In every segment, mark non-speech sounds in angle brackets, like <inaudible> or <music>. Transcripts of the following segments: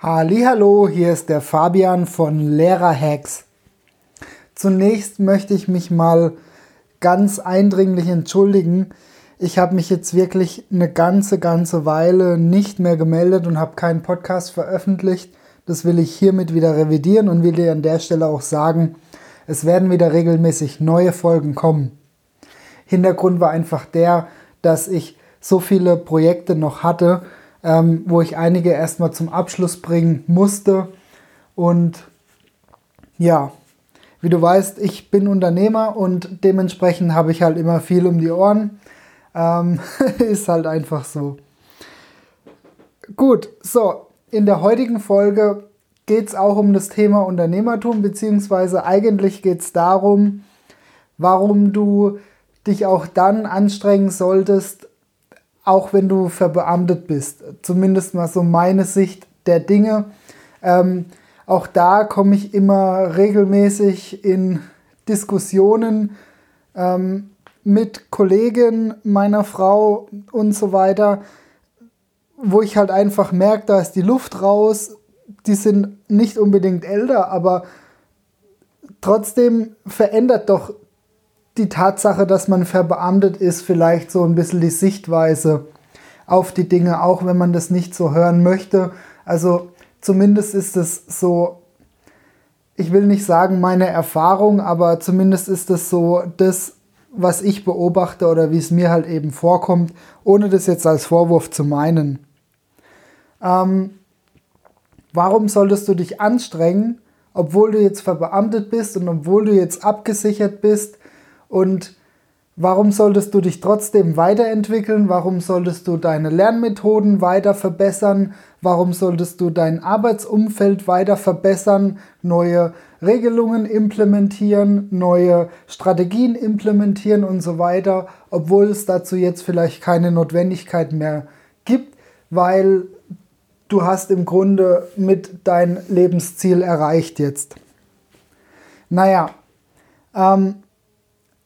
Hallo, hier ist der Fabian von Lehrerhacks. Zunächst möchte ich mich mal ganz eindringlich entschuldigen. Ich habe mich jetzt wirklich eine ganze, ganze Weile nicht mehr gemeldet und habe keinen Podcast veröffentlicht. Das will ich hiermit wieder revidieren und will dir an der Stelle auch sagen, es werden wieder regelmäßig neue Folgen kommen. Hintergrund war einfach der, dass ich so viele Projekte noch hatte, ähm, wo ich einige erstmal zum Abschluss bringen musste. Und ja, wie du weißt, ich bin Unternehmer und dementsprechend habe ich halt immer viel um die Ohren. Ähm, <laughs> ist halt einfach so. Gut, so, in der heutigen Folge geht es auch um das Thema Unternehmertum, beziehungsweise eigentlich geht es darum, warum du dich auch dann anstrengen solltest, auch wenn du verbeamtet bist. Zumindest mal so meine Sicht der Dinge. Ähm, auch da komme ich immer regelmäßig in Diskussionen ähm, mit Kollegen meiner Frau und so weiter, wo ich halt einfach merke, da ist die Luft raus. Die sind nicht unbedingt älter, aber trotzdem verändert doch die Tatsache, dass man verbeamtet ist, vielleicht so ein bisschen die Sichtweise auf die Dinge, auch wenn man das nicht so hören möchte. Also zumindest ist es so, ich will nicht sagen meine Erfahrung, aber zumindest ist es so das, was ich beobachte oder wie es mir halt eben vorkommt, ohne das jetzt als Vorwurf zu meinen. Ähm, warum solltest du dich anstrengen, obwohl du jetzt verbeamtet bist und obwohl du jetzt abgesichert bist, und warum solltest du dich trotzdem weiterentwickeln? Warum solltest du deine Lernmethoden weiter verbessern? Warum solltest du dein Arbeitsumfeld weiter verbessern? Neue Regelungen implementieren, neue Strategien implementieren und so weiter, obwohl es dazu jetzt vielleicht keine Notwendigkeit mehr gibt, weil du hast im Grunde mit dein Lebensziel erreicht jetzt. Naja, ähm,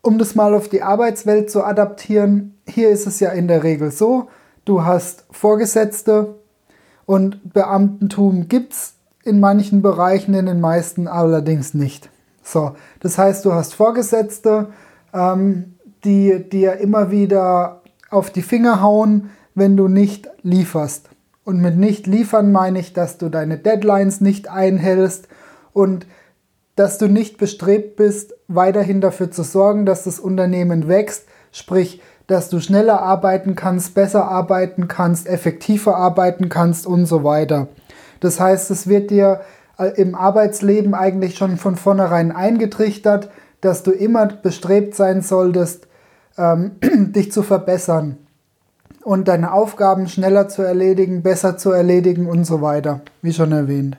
um das mal auf die Arbeitswelt zu adaptieren, hier ist es ja in der Regel so, du hast Vorgesetzte und Beamtentum gibt es in manchen Bereichen, in den meisten allerdings nicht. So, das heißt, du hast Vorgesetzte, ähm, die dir immer wieder auf die Finger hauen, wenn du nicht lieferst. Und mit nicht liefern meine ich, dass du deine Deadlines nicht einhältst und dass du nicht bestrebt bist, weiterhin dafür zu sorgen, dass das Unternehmen wächst, sprich, dass du schneller arbeiten kannst, besser arbeiten kannst, effektiver arbeiten kannst und so weiter. Das heißt, es wird dir äh, im Arbeitsleben eigentlich schon von vornherein eingetrichtert, dass du immer bestrebt sein solltest, ähm, <clears throat> dich zu verbessern und deine Aufgaben schneller zu erledigen, besser zu erledigen und so weiter, wie schon erwähnt.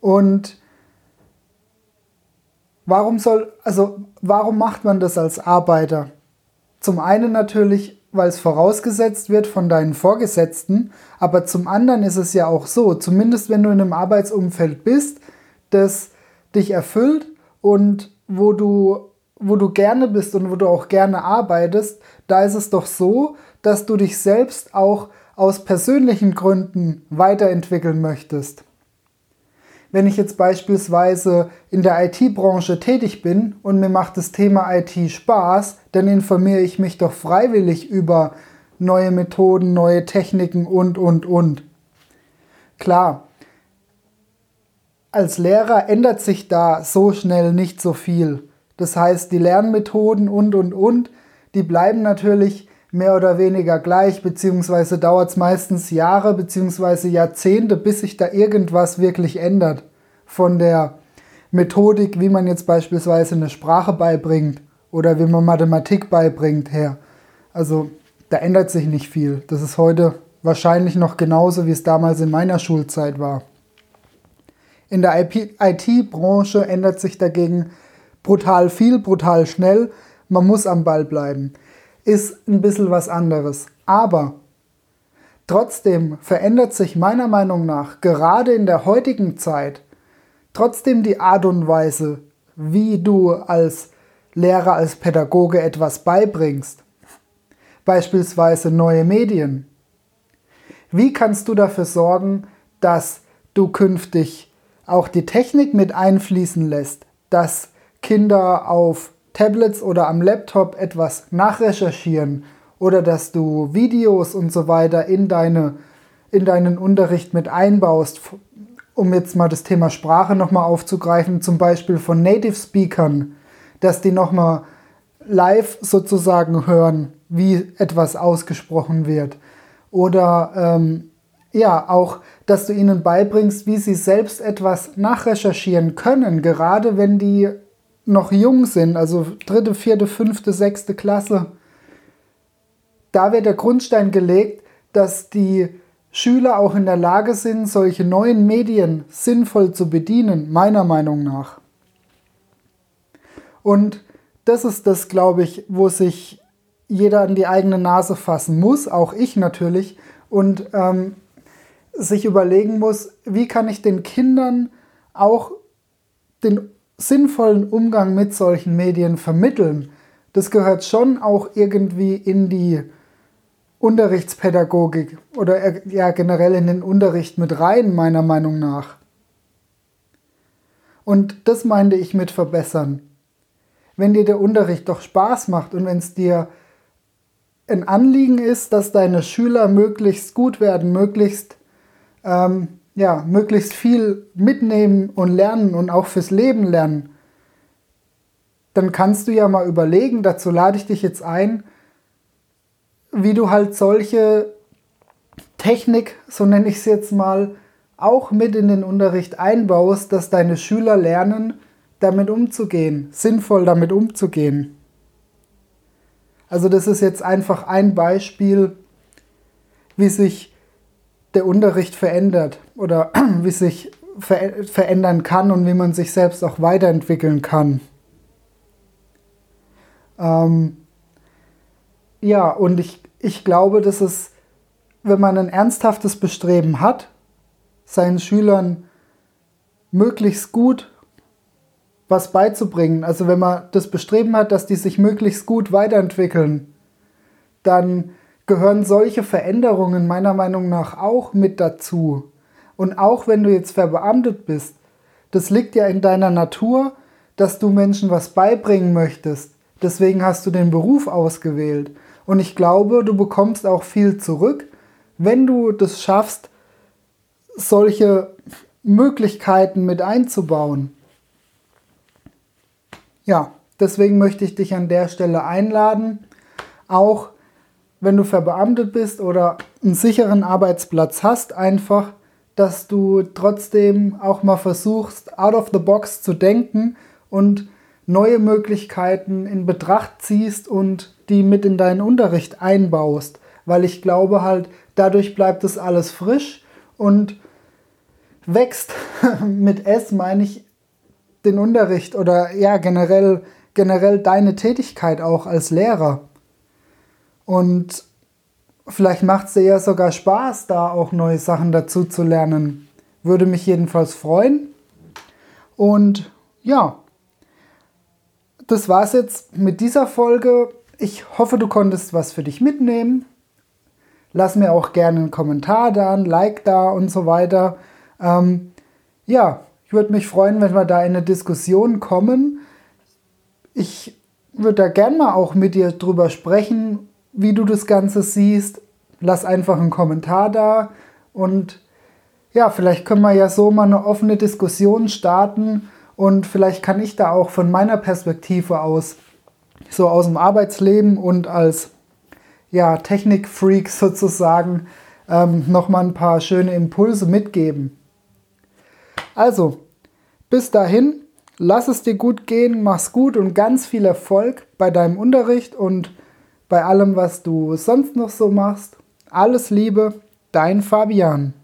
Und Warum soll, also warum macht man das als Arbeiter? Zum einen natürlich, weil es vorausgesetzt wird von deinen Vorgesetzten, aber zum anderen ist es ja auch so, zumindest wenn du in einem Arbeitsumfeld bist, das dich erfüllt und wo du, wo du gerne bist und wo du auch gerne arbeitest, da ist es doch so, dass du dich selbst auch aus persönlichen Gründen weiterentwickeln möchtest. Wenn ich jetzt beispielsweise in der IT-Branche tätig bin und mir macht das Thema IT Spaß, dann informiere ich mich doch freiwillig über neue Methoden, neue Techniken und, und, und. Klar, als Lehrer ändert sich da so schnell nicht so viel. Das heißt, die Lernmethoden und, und, und, die bleiben natürlich mehr oder weniger gleich, beziehungsweise dauert es meistens Jahre beziehungsweise Jahrzehnte, bis sich da irgendwas wirklich ändert. Von der Methodik, wie man jetzt beispielsweise eine Sprache beibringt oder wie man Mathematik beibringt, her. Also da ändert sich nicht viel. Das ist heute wahrscheinlich noch genauso, wie es damals in meiner Schulzeit war. In der IT-Branche ändert sich dagegen brutal viel, brutal schnell. Man muss am Ball bleiben ist ein bisschen was anderes. Aber trotzdem verändert sich meiner Meinung nach gerade in der heutigen Zeit trotzdem die Art und Weise, wie du als Lehrer, als Pädagoge etwas beibringst. Beispielsweise neue Medien. Wie kannst du dafür sorgen, dass du künftig auch die Technik mit einfließen lässt, dass Kinder auf Tablets oder am Laptop etwas nachrecherchieren oder dass du Videos und so weiter in, deine, in deinen Unterricht mit einbaust, um jetzt mal das Thema Sprache nochmal aufzugreifen, zum Beispiel von Native Speakern, dass die nochmal live sozusagen hören, wie etwas ausgesprochen wird. Oder ähm, ja, auch, dass du ihnen beibringst, wie sie selbst etwas nachrecherchieren können, gerade wenn die noch jung sind, also dritte, vierte, fünfte, sechste Klasse. Da wird der Grundstein gelegt, dass die Schüler auch in der Lage sind, solche neuen Medien sinnvoll zu bedienen, meiner Meinung nach. Und das ist das, glaube ich, wo sich jeder an die eigene Nase fassen muss, auch ich natürlich, und ähm, sich überlegen muss, wie kann ich den Kindern auch den sinnvollen Umgang mit solchen Medien vermitteln. Das gehört schon auch irgendwie in die Unterrichtspädagogik oder ja generell in den Unterricht mit rein, meiner Meinung nach. Und das meinte ich mit verbessern. Wenn dir der Unterricht doch Spaß macht und wenn es dir ein Anliegen ist, dass deine Schüler möglichst gut werden, möglichst ähm, ja, möglichst viel mitnehmen und lernen und auch fürs Leben lernen, dann kannst du ja mal überlegen, dazu lade ich dich jetzt ein, wie du halt solche Technik, so nenne ich es jetzt mal, auch mit in den Unterricht einbaust, dass deine Schüler lernen, damit umzugehen, sinnvoll damit umzugehen. Also das ist jetzt einfach ein Beispiel, wie sich der Unterricht verändert oder <clears throat> wie sich ver verändern kann und wie man sich selbst auch weiterentwickeln kann. Ähm, ja, und ich, ich glaube, dass es, wenn man ein ernsthaftes Bestreben hat, seinen Schülern möglichst gut was beizubringen, also wenn man das Bestreben hat, dass die sich möglichst gut weiterentwickeln, dann gehören solche Veränderungen meiner Meinung nach auch mit dazu. Und auch wenn du jetzt verbeamtet bist, das liegt ja in deiner Natur, dass du Menschen was beibringen möchtest. Deswegen hast du den Beruf ausgewählt. Und ich glaube, du bekommst auch viel zurück, wenn du das schaffst, solche Möglichkeiten mit einzubauen. Ja, deswegen möchte ich dich an der Stelle einladen, auch wenn du verbeamtet bist oder einen sicheren Arbeitsplatz hast, einfach, dass du trotzdem auch mal versuchst, out of the box zu denken und neue Möglichkeiten in Betracht ziehst und die mit in deinen Unterricht einbaust. Weil ich glaube halt, dadurch bleibt es alles frisch und wächst. <laughs> mit S meine ich den Unterricht oder ja generell, generell deine Tätigkeit auch als Lehrer. Und vielleicht macht es dir ja sogar Spaß, da auch neue Sachen dazu zu lernen. Würde mich jedenfalls freuen. Und ja, das war's jetzt mit dieser Folge. Ich hoffe, du konntest was für dich mitnehmen. Lass mir auch gerne einen Kommentar da, ein Like da und so weiter. Ähm, ja, ich würde mich freuen, wenn wir da in eine Diskussion kommen. Ich würde da gerne mal auch mit dir drüber sprechen, wie du das Ganze siehst. Lass einfach einen Kommentar da und ja, vielleicht können wir ja so mal eine offene Diskussion starten und vielleicht kann ich da auch von meiner Perspektive aus, so aus dem Arbeitsleben und als ja, Technikfreak sozusagen, ähm, nochmal ein paar schöne Impulse mitgeben. Also, bis dahin, lass es dir gut gehen, mach's gut und ganz viel Erfolg bei deinem Unterricht und bei allem, was du sonst noch so machst. Alles Liebe, dein Fabian.